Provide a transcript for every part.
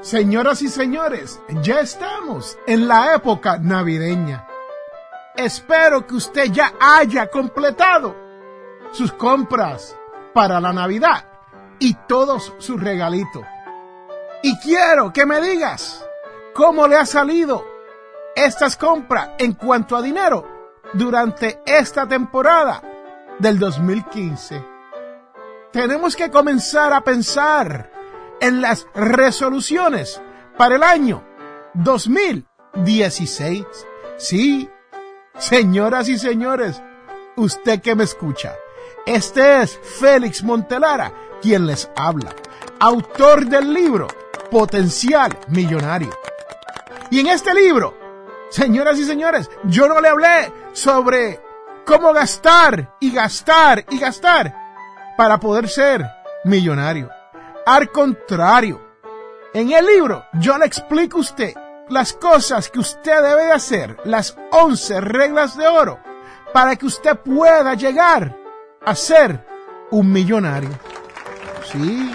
Señoras y señores, ya estamos en la época navideña. Espero que usted ya haya completado sus compras para la Navidad y todos sus regalitos. Y quiero que me digas cómo le ha salido estas compras en cuanto a dinero durante esta temporada del 2015. Tenemos que comenzar a pensar en las resoluciones para el año 2016. Sí, señoras y señores, usted que me escucha, este es Félix Montelara quien les habla, autor del libro Potencial Millonario. Y en este libro, señoras y señores, yo no le hablé sobre cómo gastar y gastar y gastar para poder ser millonario. Al contrario, en el libro yo le explico a usted las cosas que usted debe de hacer, las 11 reglas de oro, para que usted pueda llegar a ser un millonario. Sí,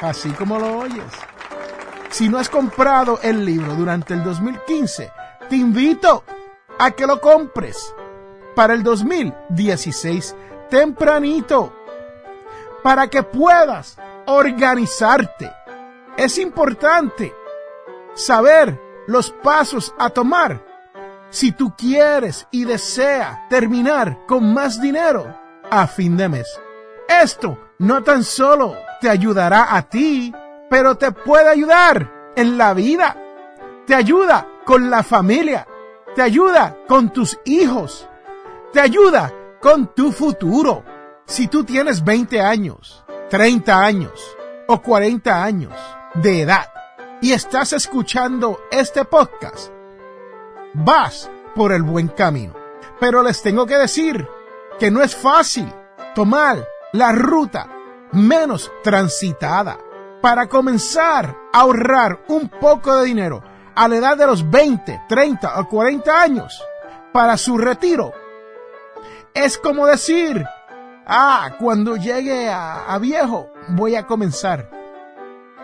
así como lo oyes. Si no has comprado el libro durante el 2015, te invito a que lo compres para el 2016 tempranito para que puedas organizarte. Es importante saber los pasos a tomar si tú quieres y deseas terminar con más dinero a fin de mes. Esto no tan solo te ayudará a ti, pero te puede ayudar en la vida. Te ayuda con la familia. Te ayuda con tus hijos. Te ayuda con tu futuro. Si tú tienes 20 años, 30 años o 40 años de edad y estás escuchando este podcast, vas por el buen camino. Pero les tengo que decir que no es fácil tomar la ruta menos transitada para comenzar a ahorrar un poco de dinero a la edad de los 20, 30 o 40 años para su retiro. Es como decir, ah, cuando llegue a, viejo voy a comenzar.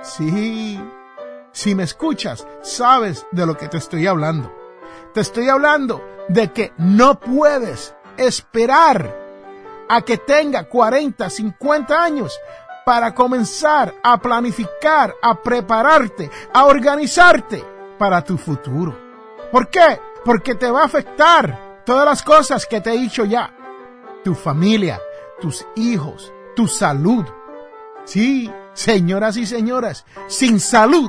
Sí, si me escuchas, sabes de lo que te estoy hablando. Te estoy hablando de que no puedes esperar a que tenga 40, 50 años para comenzar a planificar, a prepararte, a organizarte para tu futuro. ¿Por qué? Porque te va a afectar todas las cosas que te he dicho ya. Tu familia, tus hijos, tu salud. Sí, señoras y señores, sin salud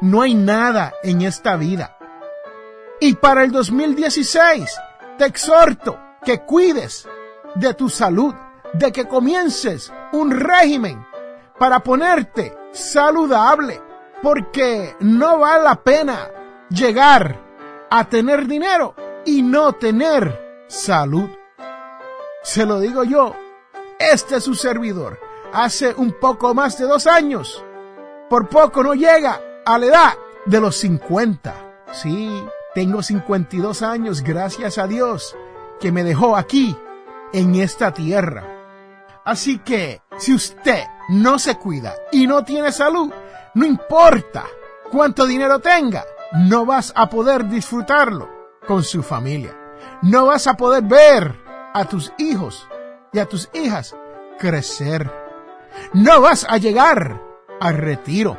no hay nada en esta vida. Y para el 2016 te exhorto que cuides de tu salud, de que comiences un régimen para ponerte saludable, porque no vale la pena llegar a tener dinero y no tener salud. Se lo digo yo, este es su servidor. Hace un poco más de dos años, por poco no llega a la edad de los 50. Sí, tengo 52 años, gracias a Dios, que me dejó aquí en esta tierra. Así que si usted no se cuida y no tiene salud, no importa cuánto dinero tenga, no vas a poder disfrutarlo con su familia. No vas a poder ver a tus hijos y a tus hijas crecer. No vas a llegar al retiro.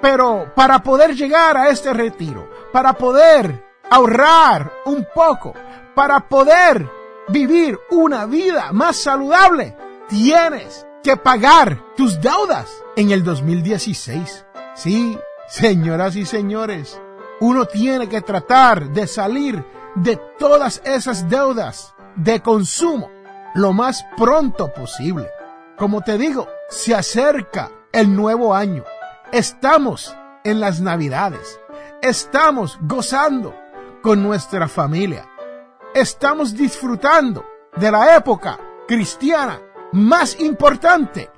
Pero para poder llegar a este retiro, para poder ahorrar un poco, para poder vivir una vida más saludable, tienes que pagar tus deudas en el 2016. Sí, señoras y señores, uno tiene que tratar de salir de todas esas deudas de consumo lo más pronto posible. Como te digo, se acerca el nuevo año. Estamos en las navidades. Estamos gozando con nuestra familia. Estamos disfrutando de la época cristiana más importante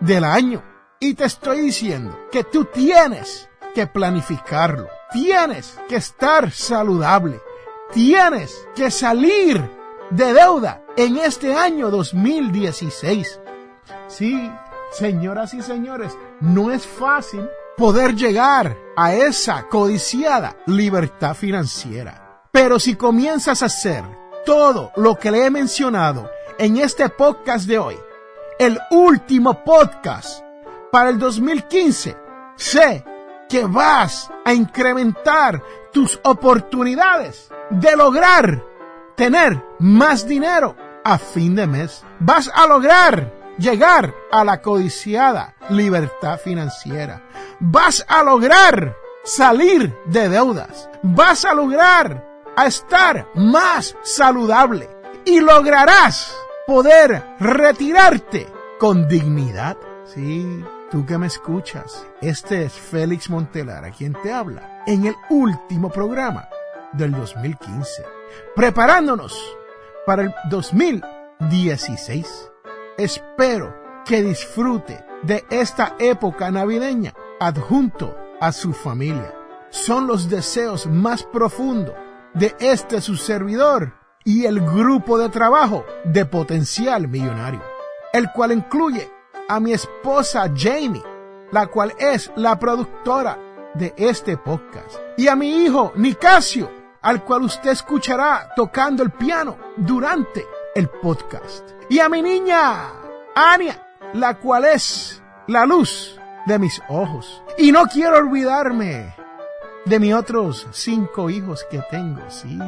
del año. Y te estoy diciendo que tú tienes que planificarlo. Tienes que estar saludable. Tienes que salir de deuda en este año 2016. Sí, señoras y señores, no es fácil poder llegar a esa codiciada libertad financiera. Pero si comienzas a hacer todo lo que le he mencionado en este podcast de hoy, el último podcast para el 2015, sé que vas a incrementar tus oportunidades de lograr tener más dinero a fin de mes. Vas a lograr llegar a la codiciada libertad financiera. Vas a lograr salir de deudas. Vas a lograr a estar más saludable y lograrás poder retirarte con dignidad. Sí, tú que me escuchas, este es Félix Montelar, a quien te habla en el último programa del 2015, preparándonos para el 2016. Espero que disfrute de esta época navideña adjunto a su familia. Son los deseos más profundos de este su servidor y el grupo de trabajo de potencial millonario, el cual incluye a mi esposa Jamie, la cual es la productora de este podcast, y a mi hijo Nicasio, al cual usted escuchará tocando el piano durante el podcast. Y a mi niña, Ania, la cual es la luz de mis ojos. Y no quiero olvidarme de mis otros cinco hijos que tengo. Sí,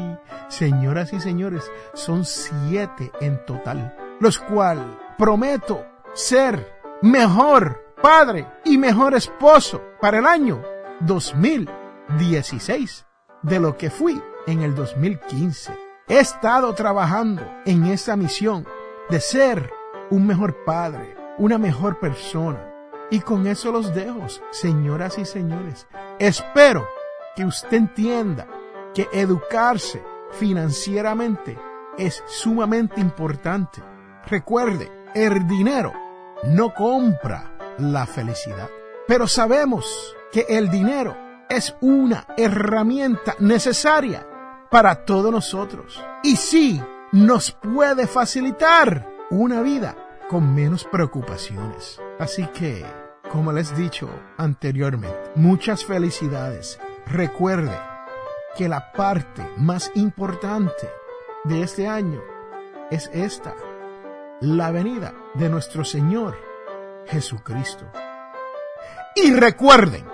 señoras y señores, son siete en total, los cuales prometo ser mejor padre y mejor esposo para el año 2016 de lo que fui en el 2015. He estado trabajando en esa misión de ser un mejor padre, una mejor persona. Y con eso los dejo, señoras y señores. Espero que usted entienda que educarse financieramente es sumamente importante. Recuerde, el dinero no compra la felicidad. Pero sabemos que el dinero es una herramienta necesaria para todos nosotros. Y sí, nos puede facilitar una vida con menos preocupaciones. Así que, como les he dicho anteriormente, muchas felicidades. Recuerde que la parte más importante de este año es esta, la venida de nuestro Señor Jesucristo. Y recuerden,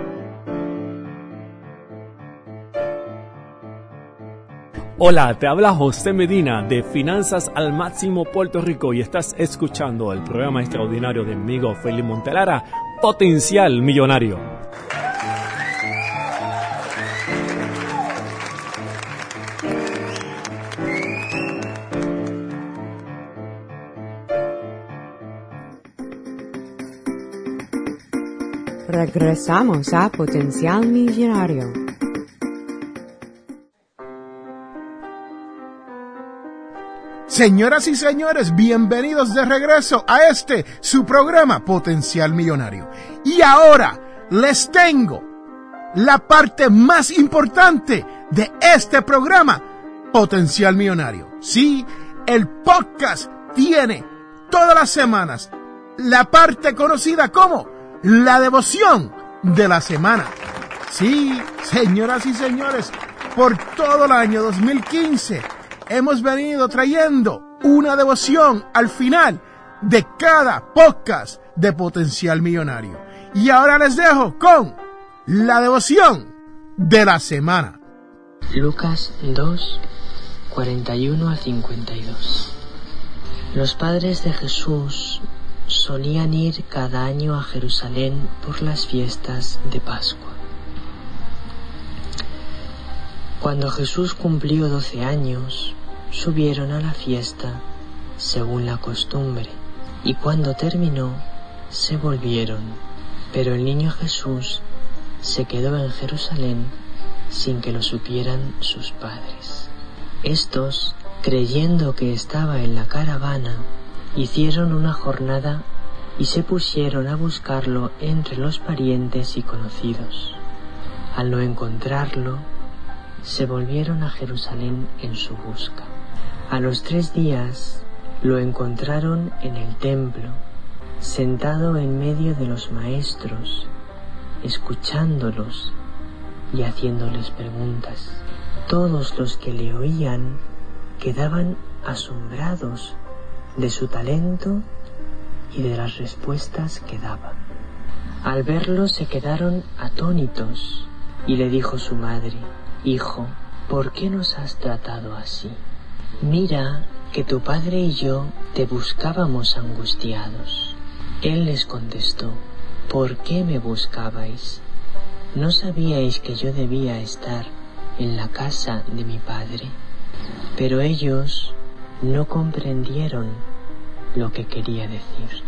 Hola, te habla José Medina de Finanzas al Máximo Puerto Rico y estás escuchando el programa extraordinario de mi amigo Felipe Montelara, Potencial Millonario. Regresamos a Potencial Millonario. Señoras y señores, bienvenidos de regreso a este, su programa Potencial Millonario. Y ahora les tengo la parte más importante de este programa, Potencial Millonario. Sí, el podcast tiene todas las semanas la parte conocida como la devoción de la semana. Sí, señoras y señores, por todo el año 2015 hemos venido trayendo una devoción al final de cada podcast de Potencial Millonario. Y ahora les dejo con la devoción de la semana. Lucas 2, 41 a 52. Los padres de Jesús solían ir cada año a Jerusalén por las fiestas de Pascua. Cuando Jesús cumplió doce años, subieron a la fiesta según la costumbre, y cuando terminó, se volvieron. Pero el niño Jesús se quedó en Jerusalén sin que lo supieran sus padres. Estos, creyendo que estaba en la caravana, hicieron una jornada y se pusieron a buscarlo entre los parientes y conocidos. Al no encontrarlo, se volvieron a Jerusalén en su busca. A los tres días lo encontraron en el templo, sentado en medio de los maestros, escuchándolos y haciéndoles preguntas. Todos los que le oían quedaban asombrados de su talento y de las respuestas que daba. Al verlo se quedaron atónitos y le dijo su madre, Hijo, ¿por qué nos has tratado así? Mira que tu padre y yo te buscábamos angustiados. Él les contestó, ¿por qué me buscabais? ¿No sabíais que yo debía estar en la casa de mi padre? Pero ellos no comprendieron lo que quería decir.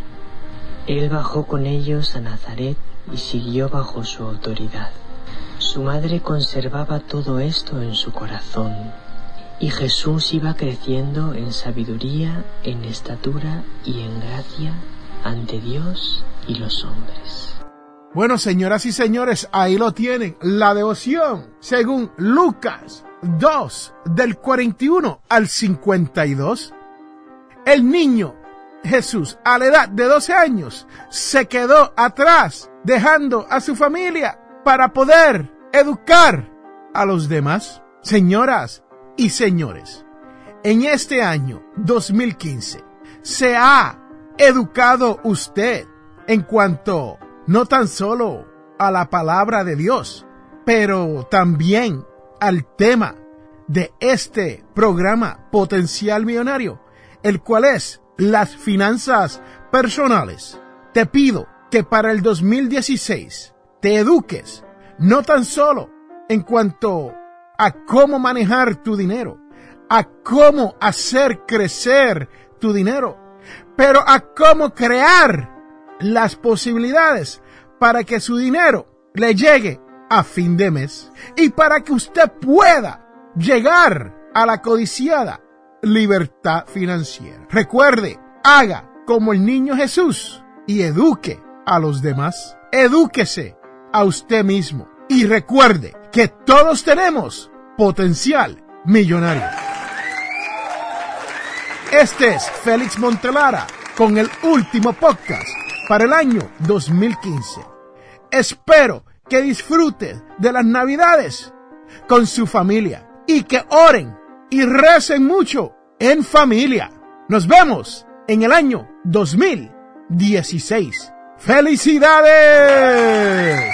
Él bajó con ellos a Nazaret y siguió bajo su autoridad. Su madre conservaba todo esto en su corazón y Jesús iba creciendo en sabiduría, en estatura y en gracia ante Dios y los hombres. Bueno, señoras y señores, ahí lo tienen, la devoción, según Lucas 2, del 41 al 52. El niño Jesús, a la edad de 12 años, se quedó atrás, dejando a su familia para poder educar a los demás. Señoras, y señores, en este año 2015 se ha educado usted en cuanto no tan solo a la palabra de Dios, pero también al tema de este programa Potencial Millonario, el cual es las finanzas personales. Te pido que para el 2016 te eduques no tan solo en cuanto a cómo manejar tu dinero, a cómo hacer crecer tu dinero, pero a cómo crear las posibilidades para que su dinero le llegue a fin de mes y para que usted pueda llegar a la codiciada libertad financiera. Recuerde, haga como el niño Jesús y eduque a los demás. Edúquese a usted mismo y recuerde que todos tenemos potencial millonario. Este es Félix Montelara con el último podcast para el año 2015. Espero que disfruten de las navidades con su familia y que oren y recen mucho en familia. Nos vemos en el año 2016. ¡Felicidades!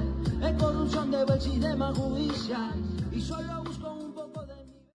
De libertad, es corrupción de sistema judicial.